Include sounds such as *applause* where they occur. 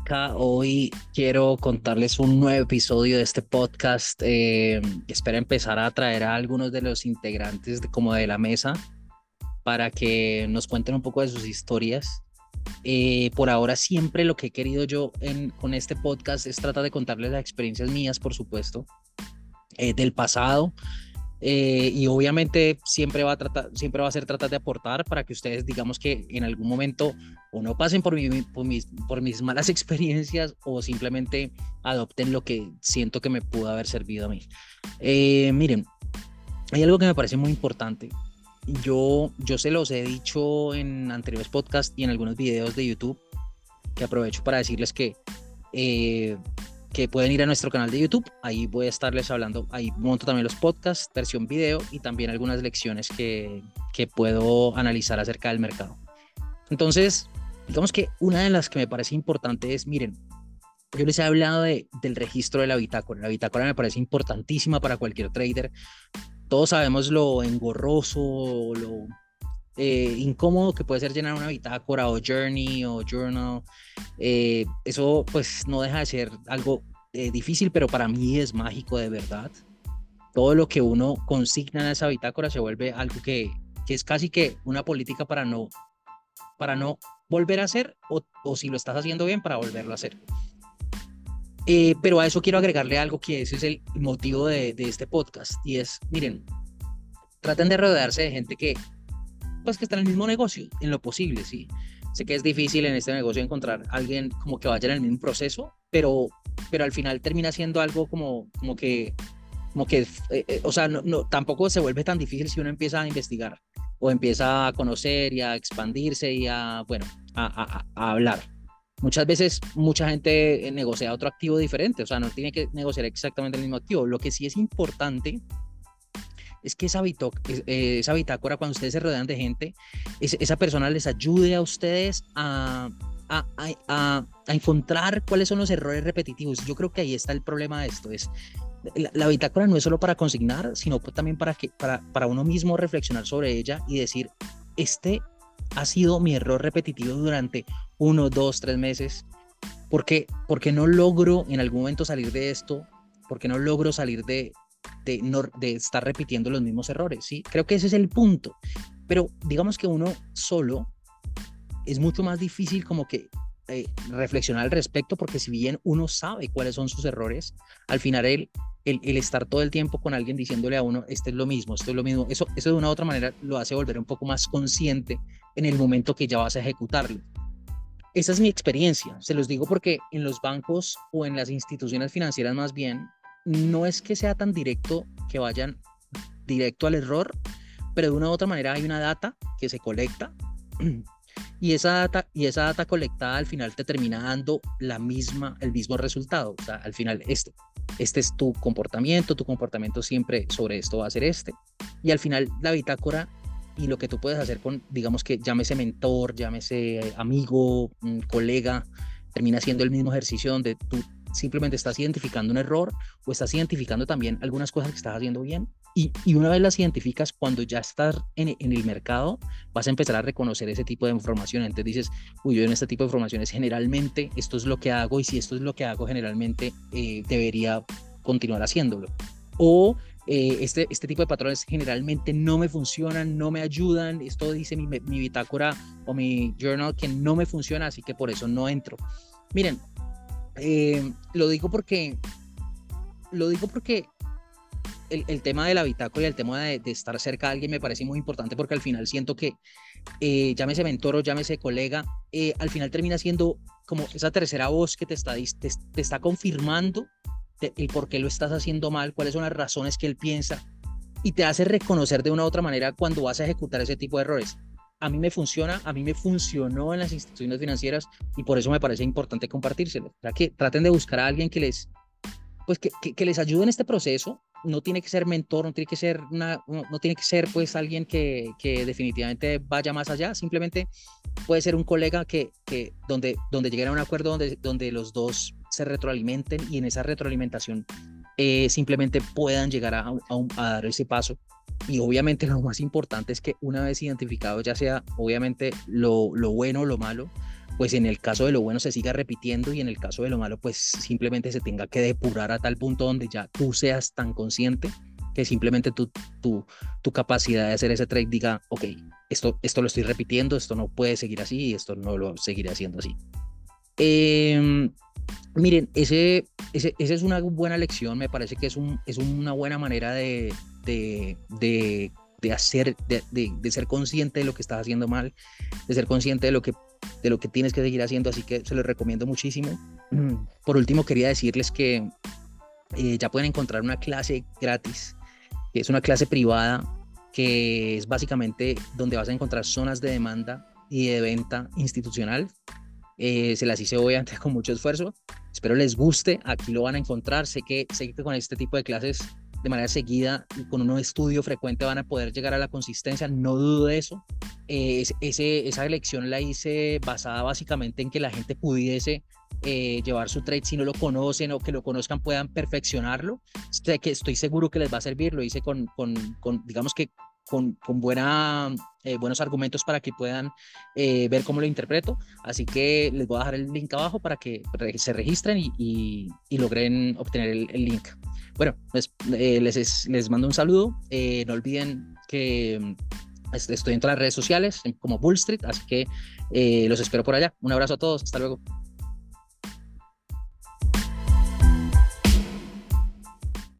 Acá hoy quiero contarles un nuevo episodio de este podcast. Eh, espero empezar a traer a algunos de los integrantes de, como de la mesa para que nos cuenten un poco de sus historias. Eh, por ahora siempre lo que he querido yo en, con este podcast es tratar de contarles las experiencias mías, por supuesto, eh, del pasado, eh, y obviamente siempre va, a tratar, siempre va a ser tratar de aportar para que ustedes digamos que en algún momento o no pasen por, por, mis, por mis malas *laughs* experiencias o simplemente adopten lo que siento que me pudo haber servido a mí. Eh, miren, hay algo que me parece muy importante. Yo, yo se los he dicho en anteriores podcasts y en algunos videos de YouTube que aprovecho para decirles que eh, que pueden ir a nuestro canal de YouTube. Ahí voy a estarles hablando. Ahí monto también los podcasts, versión video y también algunas lecciones que, que puedo analizar acerca del mercado. Entonces, digamos que una de las que me parece importante es, miren, yo les he hablado de, del registro de la bitácora. La bitácora me parece importantísima para cualquier trader. Todos sabemos lo engorroso, lo eh, incómodo que puede ser llenar una bitácora o journey o journal. Eh, eso pues no deja de ser algo eh, difícil, pero para mí es mágico de verdad. Todo lo que uno consigna en esa bitácora se vuelve algo que, que es casi que una política para no, para no volver a hacer o, o si lo estás haciendo bien para volverlo a hacer. pero a eso quiero agregarle algo que ese es el motivo de, de este podcast y es, miren, traten de rodearse de gente que pues que está en el mismo negocio, en lo posible, sí. Sé que es difícil en este negocio encontrar alguien como que vaya en el mismo proceso, pero, pero al final termina siendo algo como, como que, como que, eh, eh, o sea, no, no, tampoco se vuelve tan difícil si uno empieza a investigar o empieza a conocer y a expandirse y a, bueno, a, a, a hablar. Muchas veces mucha gente negocia otro activo diferente, o sea, no tiene que negociar exactamente el mismo activo. Lo que sí es importante es que esa, eh, esa bitácora, cuando ustedes se rodean de gente, esa persona les ayude a ustedes a, a, a, a, encontrar cuáles son los errores repetitivos. Yo creo que ahí está el problema de esto. Es, la, bitácora no es solo para consignar, sino también para, que, para, para uno mismo reflexionar sobre ella y decir, este ha sido mi error repetitivo durante uno, dos, tres meses. porque porque no logro en algún momento salir de esto? porque no logro salir de, de, no, de estar repitiendo los mismos errores, ¿sí? Creo que ese es el punto. Pero digamos que uno solo es mucho más difícil como que eh, reflexionar al respecto, porque si bien uno sabe cuáles son sus errores, al final el, el, estar todo el tiempo con alguien diciéndole a uno, este es lo mismo, esto es lo mismo, eso, eso de una u otra manera lo hace volver un poco más consciente en el momento que ya vas a ejecutarlo. Esa es mi experiencia, se los digo porque en los bancos o en las instituciones financieras más bien, no es que sea tan directo que vayan directo al error, pero de una u otra manera hay una data que se colecta *clears throat* y esa data y esa data colectada al final te termina dando la misma el mismo resultado, o sea, al final este este es tu comportamiento, tu comportamiento siempre sobre esto va a ser este. Y al final la bitácora y lo que tú puedes hacer con, digamos que llámese mentor, llámese amigo, mm, colega, termina siendo el mismo ejercicio donde tú simplemente estás identificando un error o estás identificando también algunas cosas que estás haciendo bien. Y, y una vez las identificas, cuando ya estás en, en, el mercado, vas a empezar a reconocer ese tipo de información. Entonces dices, uy, yo en este tipo de informaciones generalmente esto es lo que hago y si esto es lo que hago generalmente eh, debería continuar haciéndolo. O eh, este, este tipo de patrones generalmente no me funcionan, no me ayudan. Esto dice mi, mi bitácora o mi journal que no me funciona, así que por eso no entro. Miren, eh, lo digo porque, lo digo porque el, el, tema del bitácora y el tema de, de, estar cerca de alguien me parece muy importante porque al final siento que, eh, llámese mentor o llámese colega, eh, al final termina siendo como esa tercera voz que te está, te, te está confirmando el por qué lo estás haciendo mal, cuáles son las razones que él piensa y te hace reconocer de una u otra manera cuando vas a ejecutar ese tipo de errores a mí me funciona, a mí me funcionó en las instituciones financieras y por eso me parece importante compartírselo. O que traten de buscar a alguien que les, pues que, que, les ayude en este proceso. No tiene que ser mentor, no tiene que ser, una, no tiene que ser pues alguien que, que definitivamente vaya más allá. Simplemente puede ser un colega que, que donde, donde lleguen a un acuerdo donde, donde los dos se retroalimenten y en esa retroalimentación eh, simplemente puedan llegar a, a, a dar ese paso y obviamente lo más importante es que una vez identificado, ya sea obviamente lo, lo bueno o lo malo, pues en el caso de lo bueno se siga repitiendo y en el caso de lo malo, pues simplemente se tenga que depurar a tal punto donde ya tú seas tan consciente que simplemente tu, tu, tu capacidad de hacer ese trade diga, ok, esto, esto lo estoy repitiendo, esto no puede seguir así esto no lo seguiré haciendo así. Em, miren, ese, ese, esa es una buena lección, me parece que es, un, es una buena manera de, de, de, de hacer, de, de, ser consciente de lo que estás haciendo mal, de ser consciente de lo que, de lo que tienes que seguir haciendo, así que se los recomiendo muchísimo. *clears throat* Por último, quería decirles que eh, ya pueden encontrar una clase gratis, que es una clase privada, que es básicamente donde vas a encontrar zonas de demanda y de venta institucional eh, se las hice obviamente *laughs* con mucho esfuerzo. Espero les guste. Aquí lo van a encontrar. Sé que, sé que con este tipo de clases de manera seguida y con un estudio frecuente van a poder llegar a la consistencia. No dudo de eso. Eh, esa elección la hice basada básicamente en que la gente pudiese eh, llevar su trade si no lo conocen o que lo conozcan puedan perfeccionarlo. Sé que estoy seguro que les va a servir. Lo hice con, con digamos que con, eh, buenos argumentos para que puedan eh, ver cómo lo interpreto. Así que les voy a dejar el link abajo para que se registren y, y, logren obtener el, link. Bueno, pues, eh, les, les mando un saludo. no olviden que mm, estoy en todas las redes sociales como Bull Street, así que los espero por allá. Un abrazo a todos. Hasta luego.